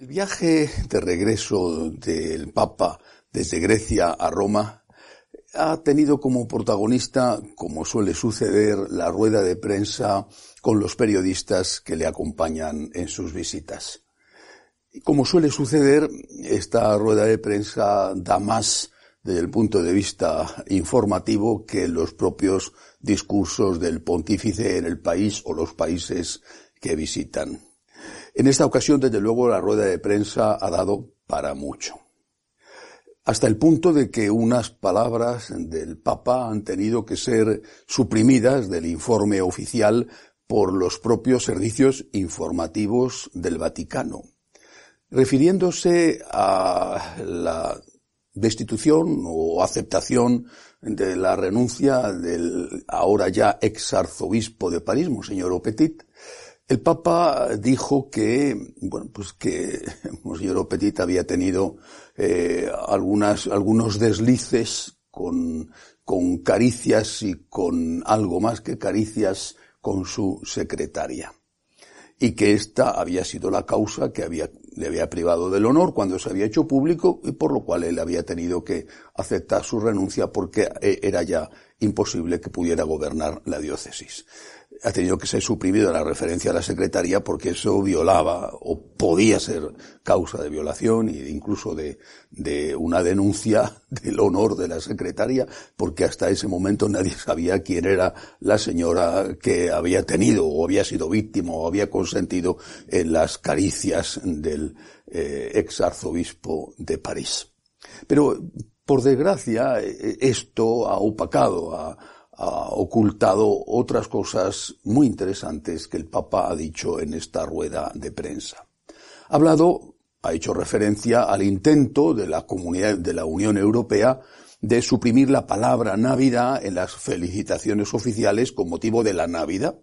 El viaje de regreso del Papa desde Grecia a Roma ha tenido como protagonista, como suele suceder, la rueda de prensa con los periodistas que le acompañan en sus visitas. Como suele suceder, esta rueda de prensa da más desde el punto de vista informativo que los propios discursos del pontífice en el país o los países que visitan. En esta ocasión, desde luego, la rueda de prensa ha dado para mucho. Hasta el punto de que unas palabras del Papa han tenido que ser suprimidas del informe oficial por los propios servicios informativos del Vaticano. Refiriéndose a la destitución o aceptación de la renuncia del ahora ya ex arzobispo de París, Monseñor Petit, el Papa dijo que, bueno, pues que Monseñor Petit había tenido eh, algunas, algunos deslices con, con caricias y con algo más que caricias con su secretaria. Y que esta había sido la causa que había, le había privado del honor cuando se había hecho público y por lo cual él había tenido que aceptar su renuncia porque eh, era ya imposible que pudiera gobernar la diócesis ha tenido que ser suprimido la referencia a la secretaría porque eso violaba o podía ser causa de violación e incluso de, una denuncia del honor de la secretaria porque hasta ese momento nadie sabía quién era la señora que había tenido o había sido víctima o había consentido en las caricias del eh, ex arzobispo de París. Pero por desgracia eh, esto ha opacado a ha ocultado otras cosas muy interesantes que el Papa ha dicho en esta rueda de prensa. Ha hablado, ha hecho referencia al intento de la comunidad de la Unión Europea de suprimir la palabra Navidad en las felicitaciones oficiales con motivo de la Navidad.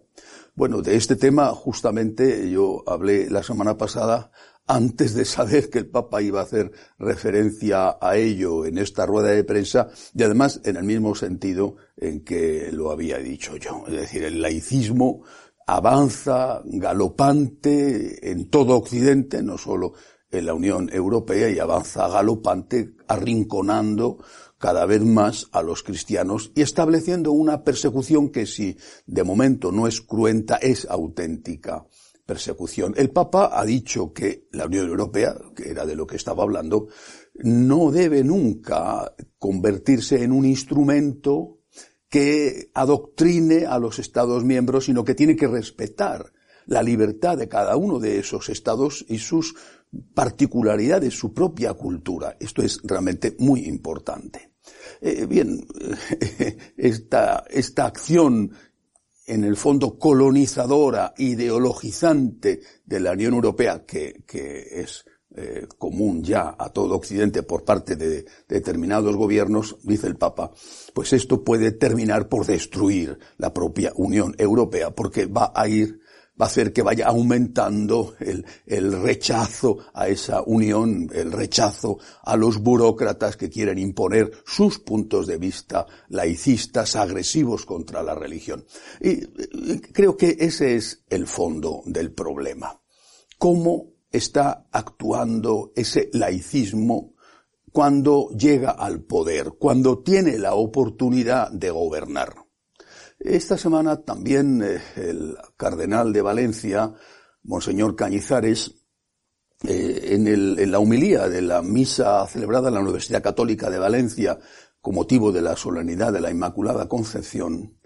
Bueno, de este tema justamente yo hablé la semana pasada antes de saber que el Papa iba a hacer referencia a ello en esta rueda de prensa y además en el mismo sentido en que lo había dicho yo. Es decir, el laicismo avanza galopante en todo Occidente, no solo en la Unión Europea, y avanza galopante arrinconando cada vez más a los cristianos y estableciendo una persecución que si de momento no es cruenta, es auténtica persecución. El Papa ha dicho que la Unión Europea, que era de lo que estaba hablando, no debe nunca convertirse en un instrumento que adoctrine a los Estados miembros, sino que tiene que respetar la libertad de cada uno de esos Estados y sus particularidades, su propia cultura. Esto es realmente muy importante. Eh, bien, esta, esta acción en el fondo colonizadora, ideologizante de la Unión Europea, que, que es eh, común ya a todo Occidente por parte de, de, determinados gobiernos, dice el Papa, pues esto puede terminar por destruir la propia Unión Europea, porque va a ir va a hacer que vaya aumentando el, el, rechazo a esa unión, el rechazo a los burócratas que quieren imponer sus puntos de vista laicistas, agresivos contra la religión. Y creo que ese es el fondo del problema. ¿Cómo está actuando ese laicismo cuando llega al poder, cuando tiene la oportunidad de gobernar? Esta semana también eh, el cardenal de Valencia, Monseñor Cañizares, eh, en, en la humilía de la misa celebrada en la Universidad Católica de Valencia con motivo de la solemnidad de la Inmaculada Concepción,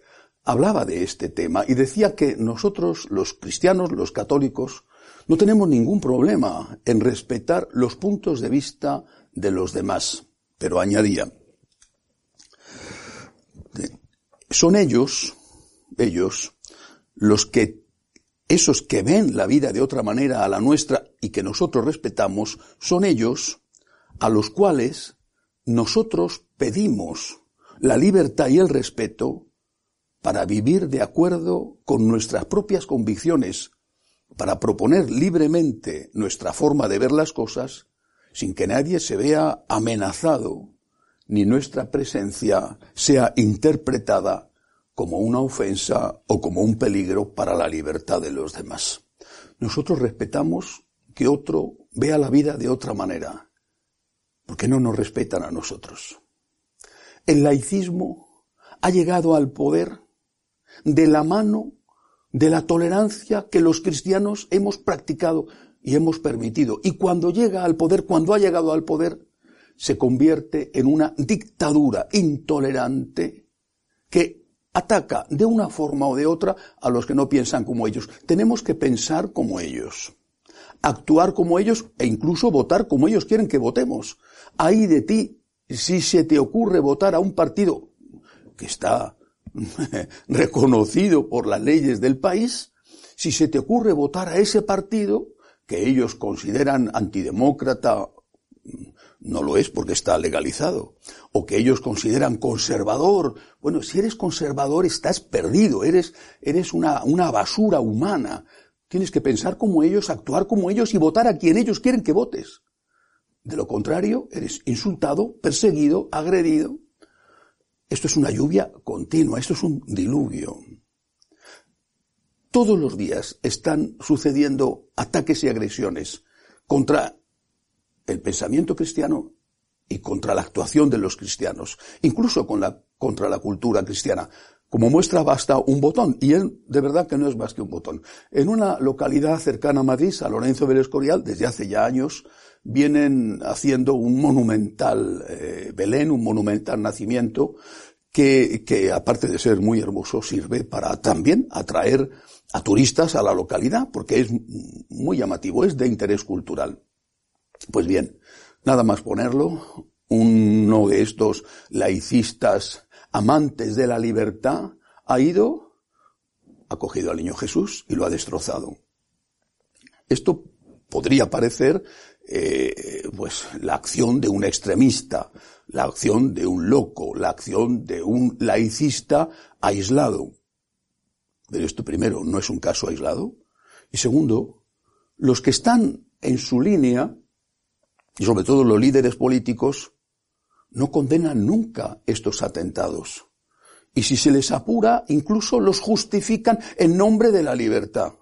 hablaba de este tema y decía que nosotros, los cristianos, los católicos, no tenemos ningún problema en respetar los puntos de vista de los demás, pero añadía, son ellos, ellos, los que, esos que ven la vida de otra manera a la nuestra y que nosotros respetamos, son ellos a los cuales nosotros pedimos la libertad y el respeto para vivir de acuerdo con nuestras propias convicciones, para proponer libremente nuestra forma de ver las cosas sin que nadie se vea amenazado ni nuestra presencia sea interpretada como una ofensa o como un peligro para la libertad de los demás. Nosotros respetamos que otro vea la vida de otra manera, porque no nos respetan a nosotros. El laicismo ha llegado al poder de la mano de la tolerancia que los cristianos hemos practicado y hemos permitido. Y cuando llega al poder, cuando ha llegado al poder, se convierte en una dictadura intolerante que ataca de una forma o de otra a los que no piensan como ellos. Tenemos que pensar como ellos, actuar como ellos e incluso votar como ellos quieren que votemos. Ahí de ti, si se te ocurre votar a un partido que está reconocido por las leyes del país, si se te ocurre votar a ese partido que ellos consideran antidemócrata, no lo es porque está legalizado, o que ellos consideran conservador, bueno, si eres conservador estás perdido, eres, eres una, una basura humana. Tienes que pensar como ellos, actuar como ellos y votar a quien ellos quieren que votes. De lo contrario, eres insultado, perseguido, agredido. Esto es una lluvia continua, esto es un diluvio. Todos los días están sucediendo ataques y agresiones contra el pensamiento cristiano y contra la actuación de los cristianos, incluso contra la cultura cristiana. Como muestra basta un botón, y él de verdad que no es más que un botón. En una localidad cercana a Madrid, a Lorenzo del Escorial, desde hace ya años, vienen haciendo un monumental eh, Belén, un monumental nacimiento, que, que aparte de ser muy hermoso, sirve para también atraer a turistas a la localidad, porque es muy llamativo, es de interés cultural. Pues bien, nada más ponerlo, uno de estos laicistas amantes de la libertad ha ido, ha cogido al niño Jesús y lo ha destrozado. Esto podría parecer eh, pues la acción de un extremista, la acción de un loco, la acción de un laicista aislado. Pero esto primero no es un caso aislado. Y segundo, los que están en su línea, y sobre todo los líderes políticos, no condenan nunca estos atentados. Y si se les apura, incluso los justifican en nombre de la libertad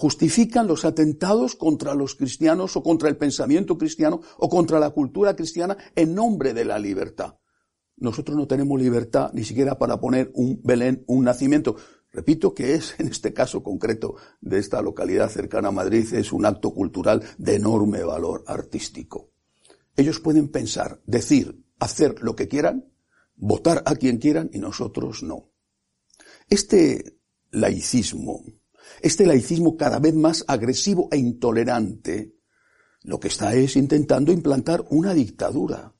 justifican los atentados contra los cristianos o contra el pensamiento cristiano o contra la cultura cristiana en nombre de la libertad. Nosotros no tenemos libertad ni siquiera para poner un Belén, un nacimiento. Repito que es, en este caso concreto de esta localidad cercana a Madrid, es un acto cultural de enorme valor artístico. Ellos pueden pensar, decir, hacer lo que quieran, votar a quien quieran y nosotros no. Este laicismo, este laicismo cada vez más agresivo e intolerante, lo que está es intentando implantar una dictadura.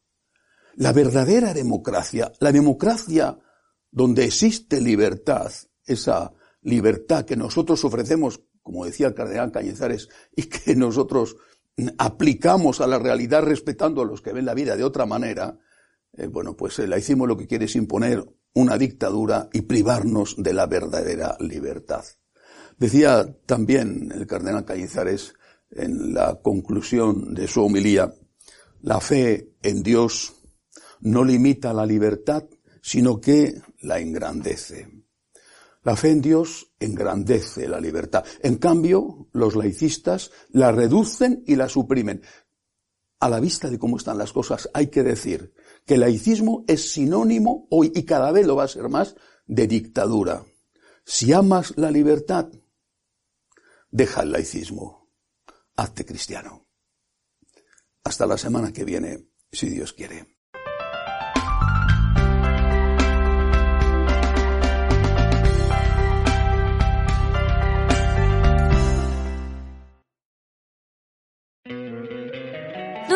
La verdadera democracia, la democracia donde existe libertad, esa libertad que nosotros ofrecemos, como decía el cardenal Cañizares, y que nosotros aplicamos a la realidad respetando a los que ven la vida de otra manera, eh, bueno, pues el laicismo lo que quiere es imponer una dictadura y privarnos de la verdadera libertad. Decía también el cardenal Cañizares en la conclusión de su homilía, la fe en Dios no limita la libertad, sino que la engrandece. La fe en Dios engrandece la libertad. En cambio, los laicistas la reducen y la suprimen. A la vista de cómo están las cosas, hay que decir que el laicismo es sinónimo hoy y cada vez lo va a ser más de dictadura. Si amas la libertad, Deja el laicismo. Hazte cristiano. Hasta la semana que viene, si Dios quiere.